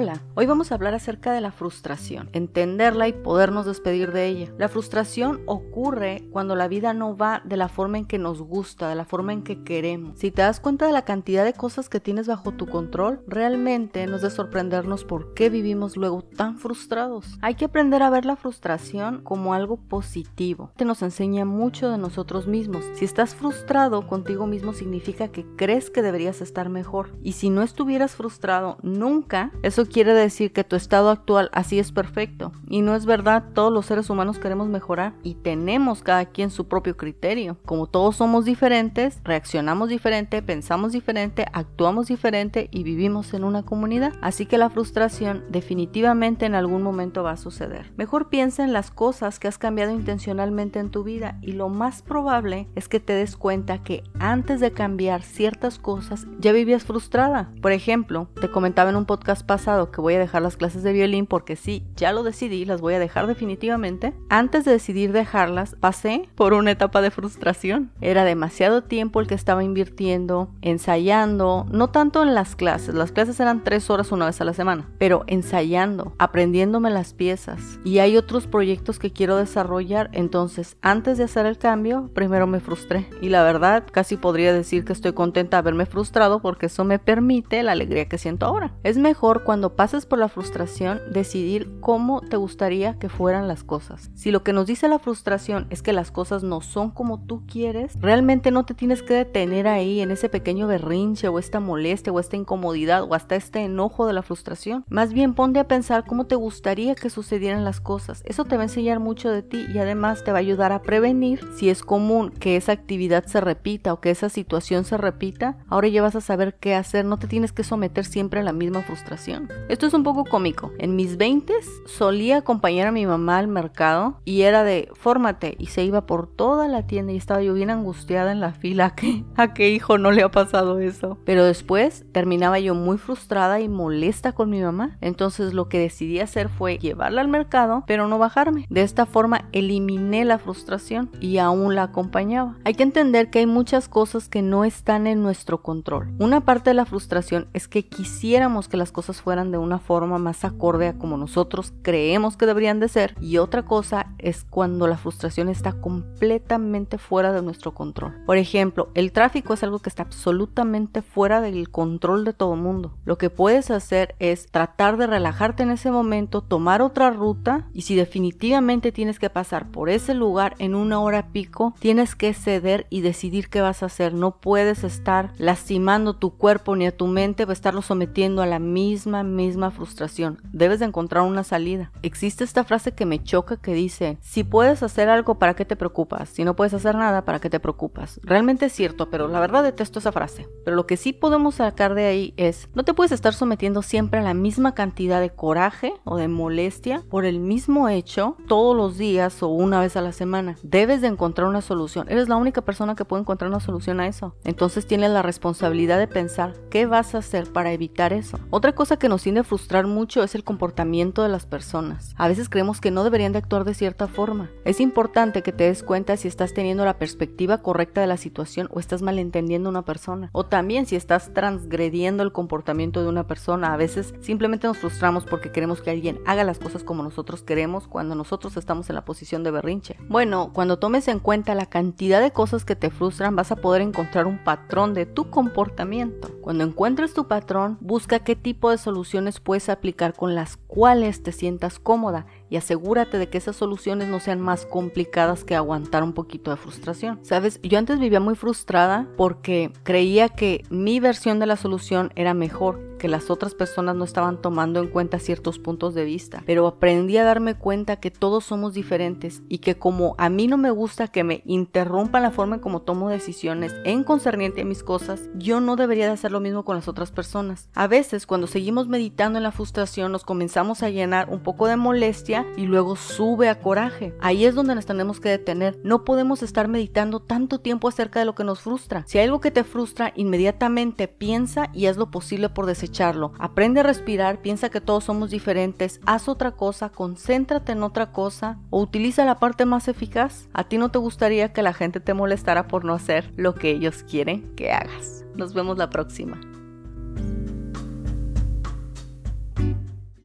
Hola, hoy vamos a hablar acerca de la frustración, entenderla y podernos despedir de ella. La frustración ocurre cuando la vida no va de la forma en que nos gusta, de la forma en que queremos. Si te das cuenta de la cantidad de cosas que tienes bajo tu control, realmente nos de sorprendernos por qué vivimos luego tan frustrados. Hay que aprender a ver la frustración como algo positivo. Te nos enseña mucho de nosotros mismos. Si estás frustrado contigo mismo significa que crees que deberías estar mejor. Y si no estuvieras frustrado nunca, eso quiere decir que tu estado actual así es perfecto. Y no es verdad, todos los seres humanos queremos mejorar y tenemos cada quien su propio criterio. Como todos somos diferentes, reaccionamos diferente, pensamos diferente, actuamos diferente y vivimos en una comunidad. Así que la frustración definitivamente en algún momento va a suceder. Mejor piensa en las cosas que has cambiado intencionalmente en tu vida y lo más probable es que te des cuenta que antes de cambiar ciertas cosas ya vivías frustrada. Por ejemplo, te comentaba en un podcast pasado que voy a dejar las clases de violín porque sí, ya lo decidí, las voy a dejar definitivamente. Antes de decidir dejarlas, pasé por una etapa de frustración. Era demasiado tiempo el que estaba invirtiendo, ensayando, no tanto en las clases, las clases eran tres horas una vez a la semana, pero ensayando, aprendiéndome las piezas. Y hay otros proyectos que quiero desarrollar, entonces antes de hacer el cambio, primero me frustré. Y la verdad, casi podría decir que estoy contenta de haberme frustrado porque eso me permite la alegría que siento ahora. Es mejor cuando cuando por la frustración, decidir cómo te gustaría que fueran las cosas. Si lo que nos dice la frustración es que las cosas no son como tú quieres, realmente no te tienes que detener ahí en ese pequeño berrinche o esta molestia o esta incomodidad o hasta este enojo de la frustración. Más bien ponte a pensar cómo te gustaría que sucedieran las cosas. Eso te va a enseñar mucho de ti y además te va a ayudar a prevenir si es común que esa actividad se repita o que esa situación se repita. Ahora ya vas a saber qué hacer, no te tienes que someter siempre a la misma frustración. Esto es un poco cómico. En mis 20 solía acompañar a mi mamá al mercado y era de fórmate y se iba por toda la tienda y estaba yo bien angustiada en la fila. ¿A qué, ¿A qué hijo no le ha pasado eso? Pero después terminaba yo muy frustrada y molesta con mi mamá. Entonces lo que decidí hacer fue llevarla al mercado pero no bajarme. De esta forma eliminé la frustración y aún la acompañaba. Hay que entender que hay muchas cosas que no están en nuestro control. Una parte de la frustración es que quisiéramos que las cosas fueran de una forma más acorde a como nosotros creemos que deberían de ser y otra cosa es cuando la frustración está completamente fuera de nuestro control. Por ejemplo, el tráfico es algo que está absolutamente fuera del control de todo mundo. Lo que puedes hacer es tratar de relajarte en ese momento, tomar otra ruta y si definitivamente tienes que pasar por ese lugar en una hora pico, tienes que ceder y decidir qué vas a hacer. No puedes estar lastimando tu cuerpo ni a tu mente estarlo sometiendo a la misma misma frustración. Debes de encontrar una salida. Existe esta frase que me choca que dice, si puedes hacer algo, ¿para qué te preocupas? Si no puedes hacer nada, ¿para qué te preocupas? Realmente es cierto, pero la verdad detesto esa frase. Pero lo que sí podemos sacar de ahí es, no te puedes estar sometiendo siempre a la misma cantidad de coraje o de molestia por el mismo hecho todos los días o una vez a la semana. Debes de encontrar una solución. Eres la única persona que puede encontrar una solución a eso. Entonces tienes la responsabilidad de pensar qué vas a hacer para evitar eso. Otra cosa que nos tiende a mucho es el comportamiento de las personas. A veces creemos que no deberían de actuar de cierta forma. Es importante que te des cuenta si estás teniendo la perspectiva correcta de la situación o estás malentendiendo a una persona. O también si estás transgrediendo el comportamiento de una persona. A veces simplemente nos frustramos porque queremos que alguien haga las cosas como nosotros queremos cuando nosotros estamos en la posición de berrinche. Bueno, cuando tomes en cuenta la cantidad de cosas que te frustran, vas a poder encontrar un patrón de tu comportamiento. Cuando encuentres tu patrón, busca qué tipo de solución puedes aplicar con las cuales te sientas cómoda y asegúrate de que esas soluciones no sean más complicadas que aguantar un poquito de frustración. Sabes, yo antes vivía muy frustrada porque creía que mi versión de la solución era mejor, que las otras personas no estaban tomando en cuenta ciertos puntos de vista, pero aprendí a darme cuenta que todos somos diferentes y que como a mí no me gusta que me interrumpan la forma en como tomo decisiones en concerniente a mis cosas, yo no debería de hacer lo mismo con las otras personas. A veces cuando seguimos meditando en la frustración nos comenzamos a llenar un poco de molestia y luego sube a coraje. Ahí es donde nos tenemos que detener. No podemos estar meditando tanto tiempo acerca de lo que nos frustra. Si hay algo que te frustra, inmediatamente piensa y haz lo posible por desecharlo. Aprende a respirar, piensa que todos somos diferentes, haz otra cosa, concéntrate en otra cosa o utiliza la parte más eficaz. A ti no te gustaría que la gente te molestara por no hacer lo que ellos quieren que hagas. Nos vemos la próxima.